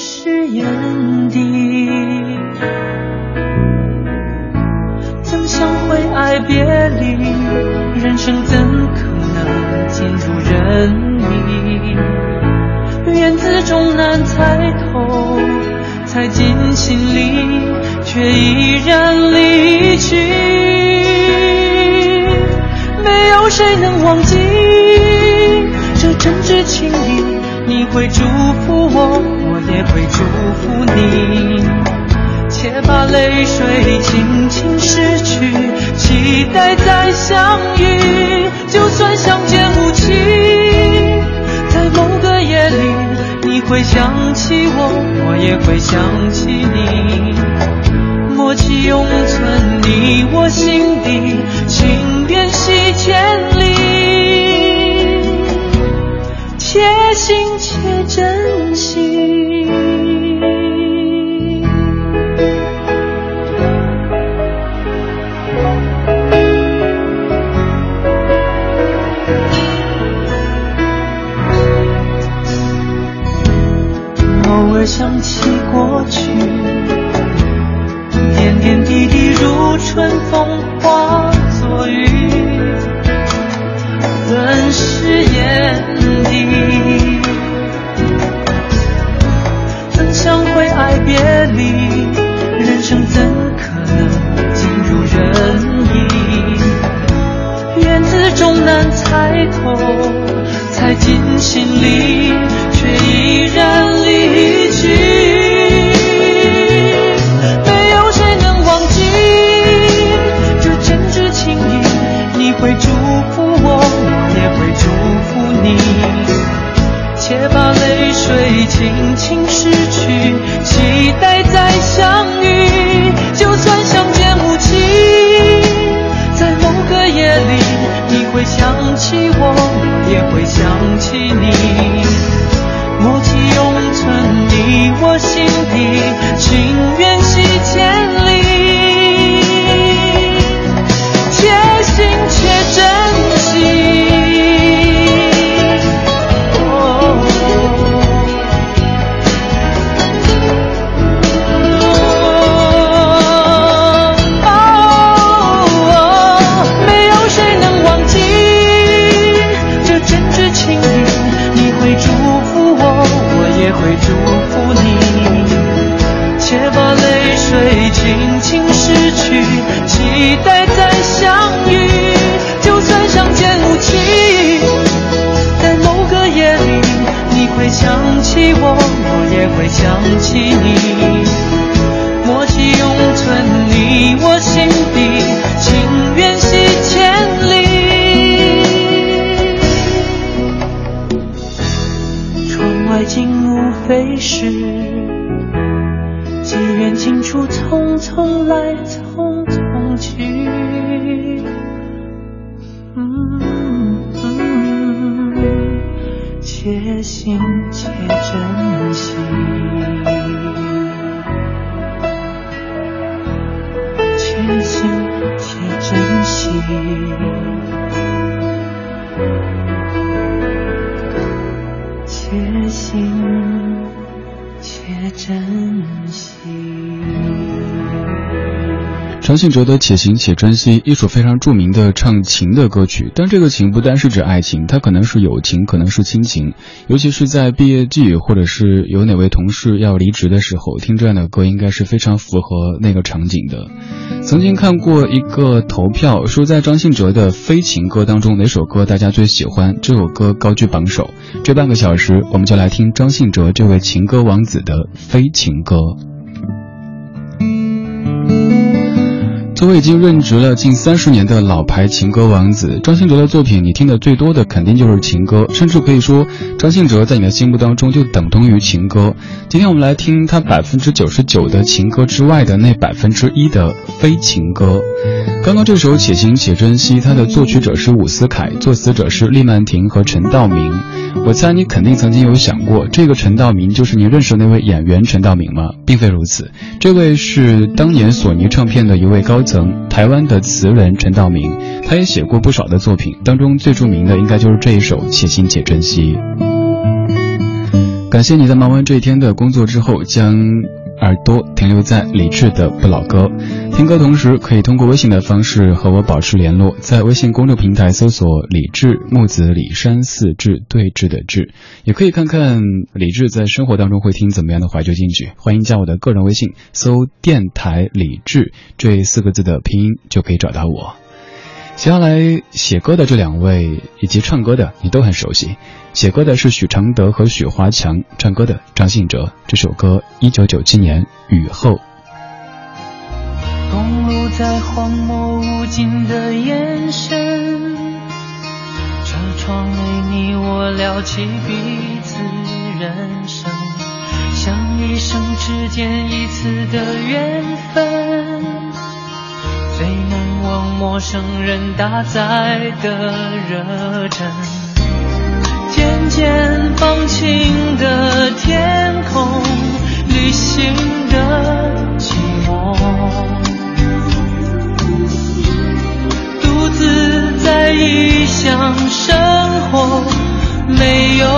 是眼底。曾相会爱别离，人生怎可能尽如人意？缘字终难猜透，猜进心里，却依然离去。没有谁能忘记这真挚情谊，你会祝福，我也会祝福你。且把泪水轻轻拭去，期待再相遇。就算相见无期，在某个夜里，你会想起我，我也会想起你。默契永存你我心底，情缘系千里，且行且珍惜。偶尔想起过去，点点滴滴如春风化作雨，润湿眼别离，人生怎可能尽如人意？缘字终难猜透，猜进心里，却依然飞逝机缘尽处匆匆来匆匆去嗯嗯且行且珍惜。张信哲的《且行且珍惜》一首非常著名的唱情的歌曲，但这个情不单是指爱情，它可能是友情，可能是亲情，尤其是在毕业季或者是有哪位同事要离职的时候，听这样的歌应该是非常符合那个场景的。曾经看过一个投票，说在张信哲的非情歌当中哪首歌大家最喜欢，这首歌高居榜首。这半个小时，我们就来听张信哲这位情歌王子的非情歌。作为已经任职了近三十年的老牌情歌王子，张信哲的作品你听的最多的肯定就是情歌，甚至可以说张信哲在你的心目当中就等同于情歌。今天我们来听他百分之九十九的情歌之外的那百分之一的非情歌。刚刚这首《且行且珍惜》，它的作曲者是伍思凯，作词者是厉曼婷和陈道明。我猜你肯定曾经有想过，这个陈道明就是你认识的那位演员陈道明吗？并非如此，这位是当年索尼唱片的一位高。曾台湾的词人陈道明，他也写过不少的作品，当中最著名的应该就是这一首《且行且珍惜》。感谢你在忙完这一天的工作之后，将耳朵停留在李志的不老歌。听歌同时，可以通过微信的方式和我保持联络，在微信公众平台搜索“李志木子李山四志对峙的志”，也可以看看李志在生活当中会听怎么样的怀旧金曲。欢迎加我的个人微信，搜“电台李志”这四个字的拼音就可以找到我。接下来写歌的这两位以及唱歌的你都很熟悉，写歌的是许常德和许华强，唱歌的张信哲。这首歌一九九七年雨后。公路在荒漠无尽的延伸，车窗内你我聊起彼此人生，像一生之间一次的缘分。最难忘陌生人搭载的热忱，渐渐放晴的天空，旅行的寂寞，独自在异乡生活，没有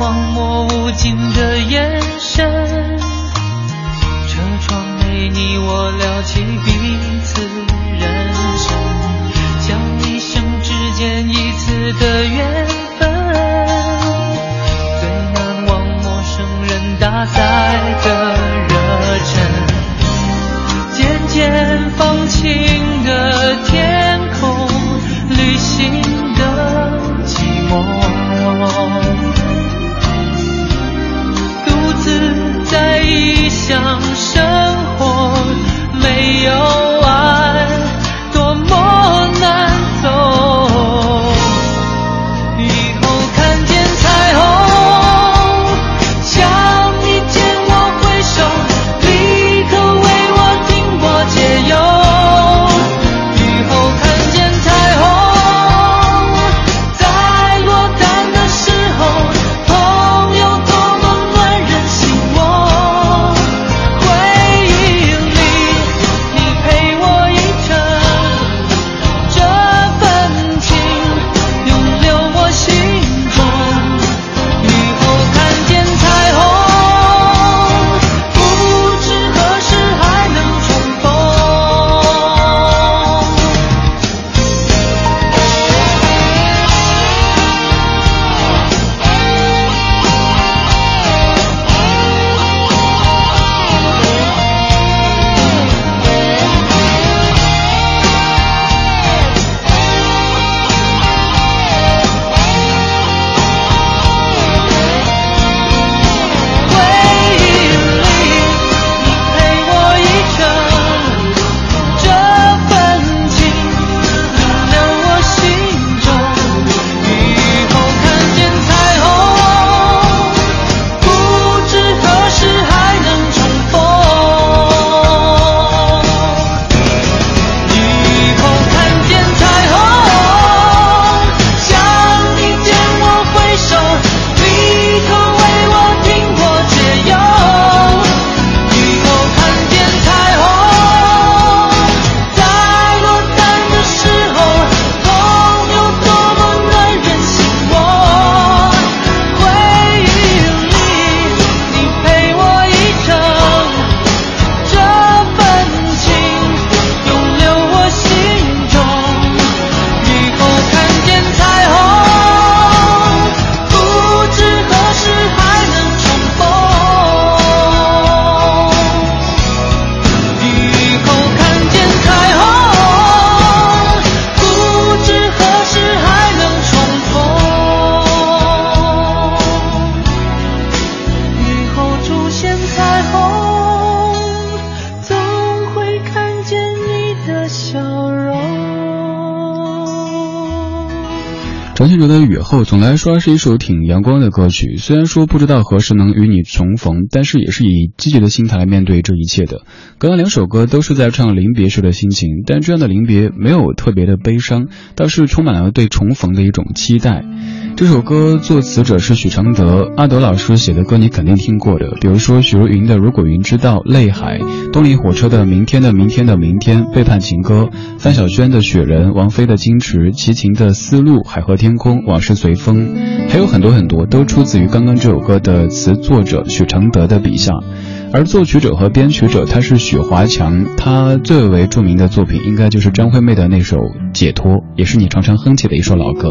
荒漠无尽的眼神。车窗内你我聊起彼此人生，讲一生之间一次的缘分。最难忘陌生人搭载的热忱，渐渐放。有张信哲的《雨后》总的来说是一首挺阳光的歌曲，虽然说不知道何时能与你重逢，但是也是以积极的心态来面对这一切的。刚刚两首歌都是在唱临别时的心情，但这样的临别没有特别的悲伤，倒是充满了对重逢的一种期待。这首歌作词者是许常德，阿德老师写的歌你肯定听过的，比如说许茹芸的《如果云知道》、泪海，动力火车的《明天的明天的明天》、背叛情歌，范晓萱的《雪人》、王菲的《矜持》、齐秦的《丝路》、海和天空、往事随风，还有很多很多都出自于刚刚这首歌的词作者许常德的笔下，而作曲者和编曲者他是许华强，他最为著名的作品应该就是张惠妹的那首《解脱》，也是你常常哼起的一首老歌。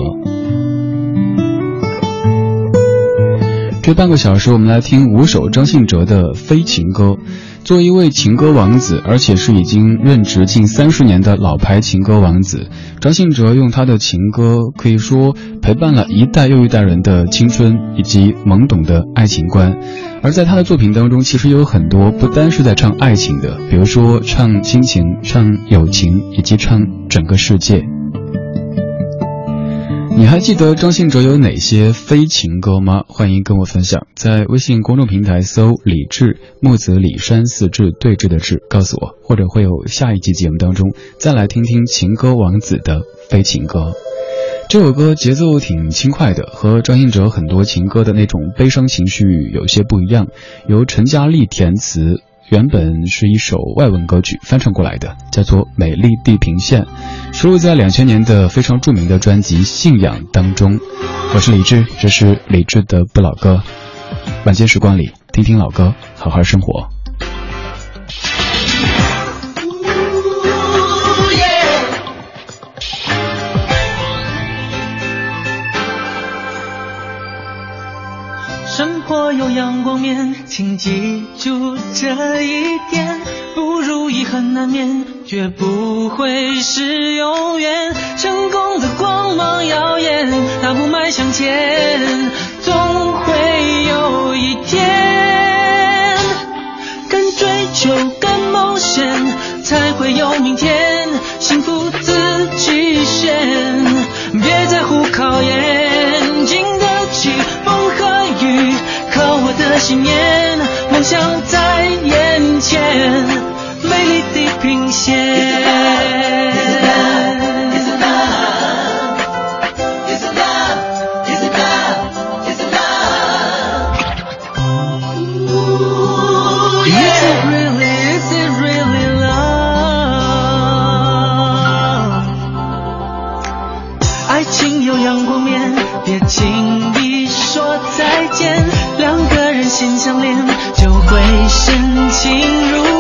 这半个小时，我们来听五首张信哲的非情歌。作为一位情歌王子，而且是已经任职近三十年的老牌情歌王子，张信哲用他的情歌，可以说陪伴了一代又一代人的青春以及懵懂的爱情观。而在他的作品当中，其实有很多不单是在唱爱情的，比如说唱亲情、唱友情，以及唱整个世界。你还记得张信哲有哪些非情歌吗？欢迎跟我分享，在微信公众平台搜“李志木子李山四志对峙的志”，告诉我，或者会有下一集节目当中再来听听情歌王子的非情歌。这首歌节奏挺轻快的，和张信哲很多情歌的那种悲伤情绪有些不一样，由陈嘉丽填词。原本是一首外文歌曲，翻唱过来的，叫做《美丽地平线》，收录在两千年的非常著名的专辑《信仰》当中。我是李志，这是李志的不老歌。晚间时光里，听听老歌，好好生活。有阳光面，请记住这一点。不如意很难免，绝不会是永远。成功的光芒耀眼，大步迈向前，总会信念，梦想在眼前，美丽地平线。心相连，就会深情如。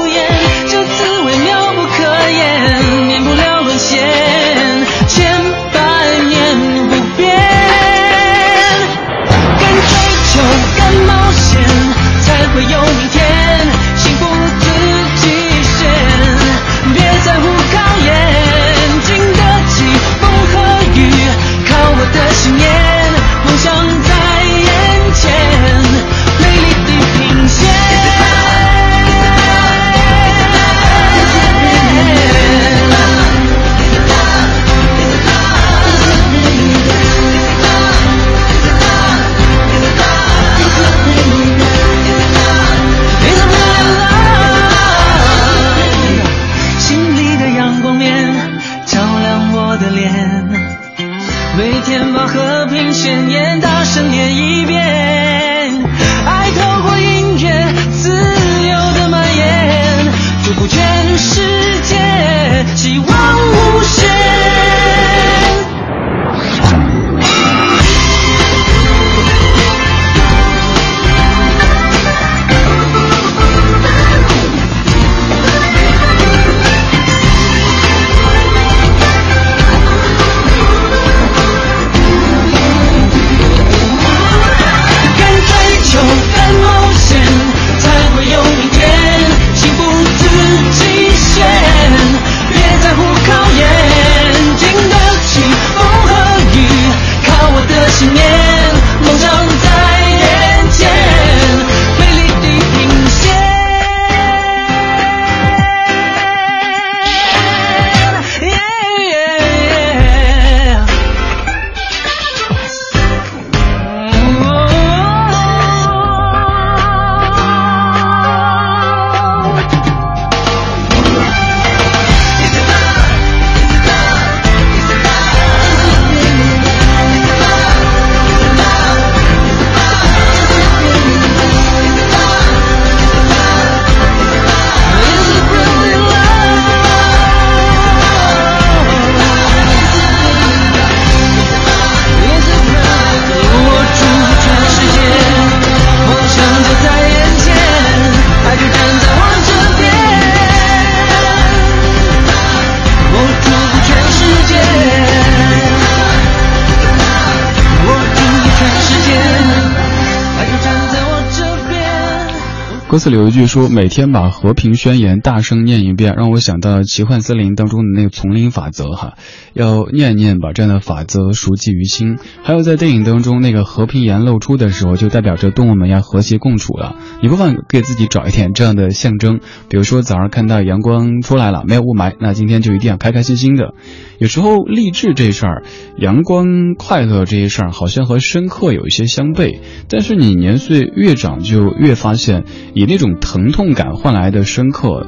歌词里有一句说：“每天把和平宣言大声念一遍，让我想到奇幻森林当中的那个丛林法则。哈，要念念，把这样的法则熟记于心。还有在电影当中，那个和平岩露出的时候，就代表着动物们要和谐共处了。你不妨给自己找一点这样的象征，比如说早上看到阳光出来了，没有雾霾，那今天就一定要开开心心的。有时候励志这事儿，阳光快乐这些事儿，好像和深刻有一些相悖。但是你年岁越长，就越发现。”以那种疼痛感换来的深刻，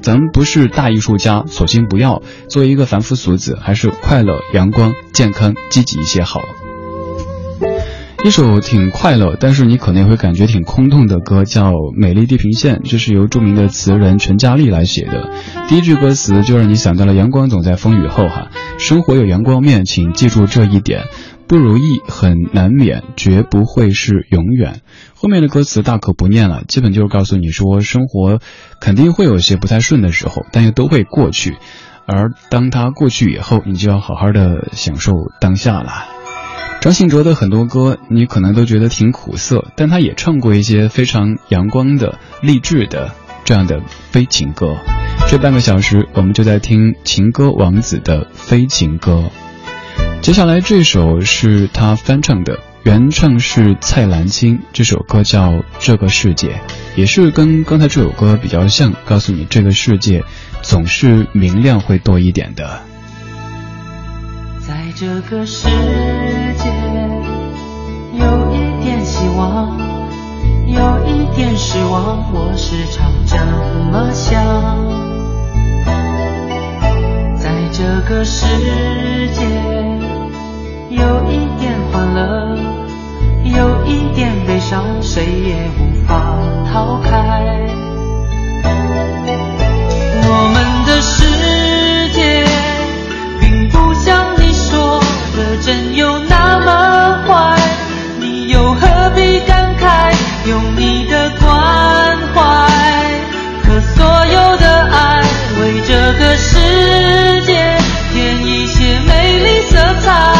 咱们不是大艺术家，索性不要。作为一个凡夫俗子，还是快乐、阳光、健康、积极一些好。一首挺快乐，但是你可能也会感觉挺空洞的歌，叫《美丽地平线》，这是由著名的词人陈嘉丽来写的。第一句歌词就让你想到了阳光总在风雨后，哈，生活有阳光面，请记住这一点。不如意很难免，绝不会是永远。后面的歌词大可不念了，基本就是告诉你说，生活肯定会有些不太顺的时候，但又都会过去。而当它过去以后，你就要好好的享受当下了。张信哲的很多歌，你可能都觉得挺苦涩，但他也唱过一些非常阳光的、励志的这样的悲情歌。这半个小时，我们就在听情歌王子的非情歌。接下来这首是他翻唱的，原唱是蔡澜清，这首歌叫《这个世界》，也是跟刚才这首歌比较像，告诉你这个世界总是明亮会多一点的。在这个世界，有一点希望，有一点失望，我时常这么想。在这个世界。有一点欢乐，有一点悲伤，谁也无法逃开。我们的世界，并不像你说的真有那么坏，你又何必感慨？用你的关怀，和所有的爱，为这个世界添一些美丽色彩。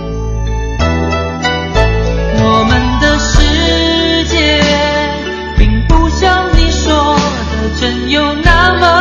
真有那么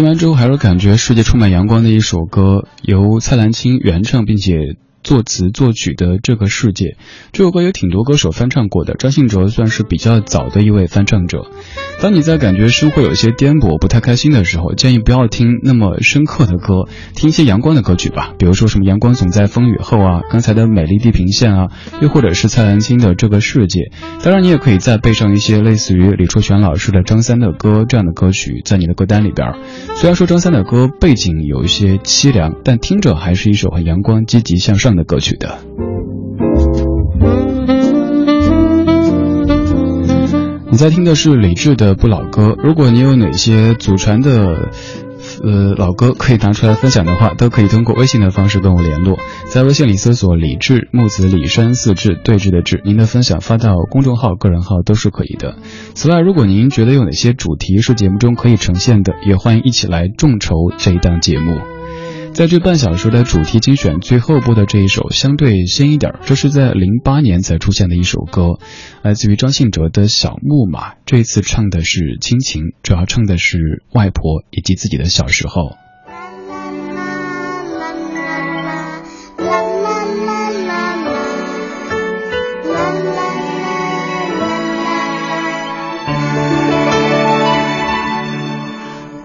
听完之后，还是感觉世界充满阳光的一首歌，由蔡澜清原唱，并且。作词作曲的这个世界，这首歌有挺多歌手翻唱过的，张信哲算是比较早的一位翻唱者。当你在感觉生活有些颠簸、不太开心的时候，建议不要听那么深刻的歌，听一些阳光的歌曲吧。比如说什么《阳光总在风雨后》啊，刚才的《美丽地平线》啊，又或者是蔡澜清的《这个世界》。当然，你也可以再背上一些类似于李初泉老师的张三的歌这样的歌曲在你的歌单里边。虽然说张三的歌背景有一些凄凉，但听着还是一首很阳光、积极向上。的歌曲的。你在听的是李志的不老歌。如果你有哪些祖传的，呃，老歌可以拿出来分享的话，都可以通过微信的方式跟我联络。在微信里搜索“李志木子李山四志对峙的志”，您的分享发到公众号、个人号都是可以的。此外，如果您觉得有哪些主题是节目中可以呈现的，也欢迎一起来众筹这一档节目。在这半小时的主题精选最后播的这一首相对新一点，这是在零八年才出现的一首歌，来自于张信哲的小木马。这一次唱的是亲情，主要唱的是外婆以及自己的小时候。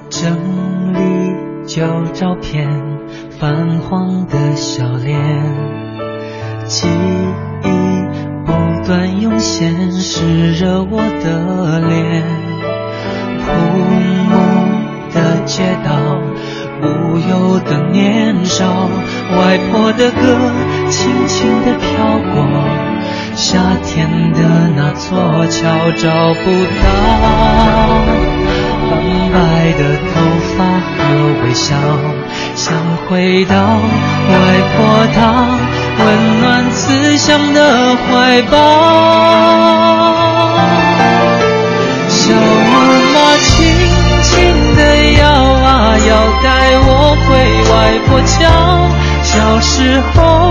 整理旧照片。泛黄的笑脸，记忆不断涌现，湿热我的脸。枯木的街道，无忧的年少，外婆的歌轻轻地飘过，夏天的那座桥找不到，苍白的头发和微笑。想回到外婆她温暖慈祥的怀抱，小木马轻轻地摇啊摇，带我回外婆家。小时候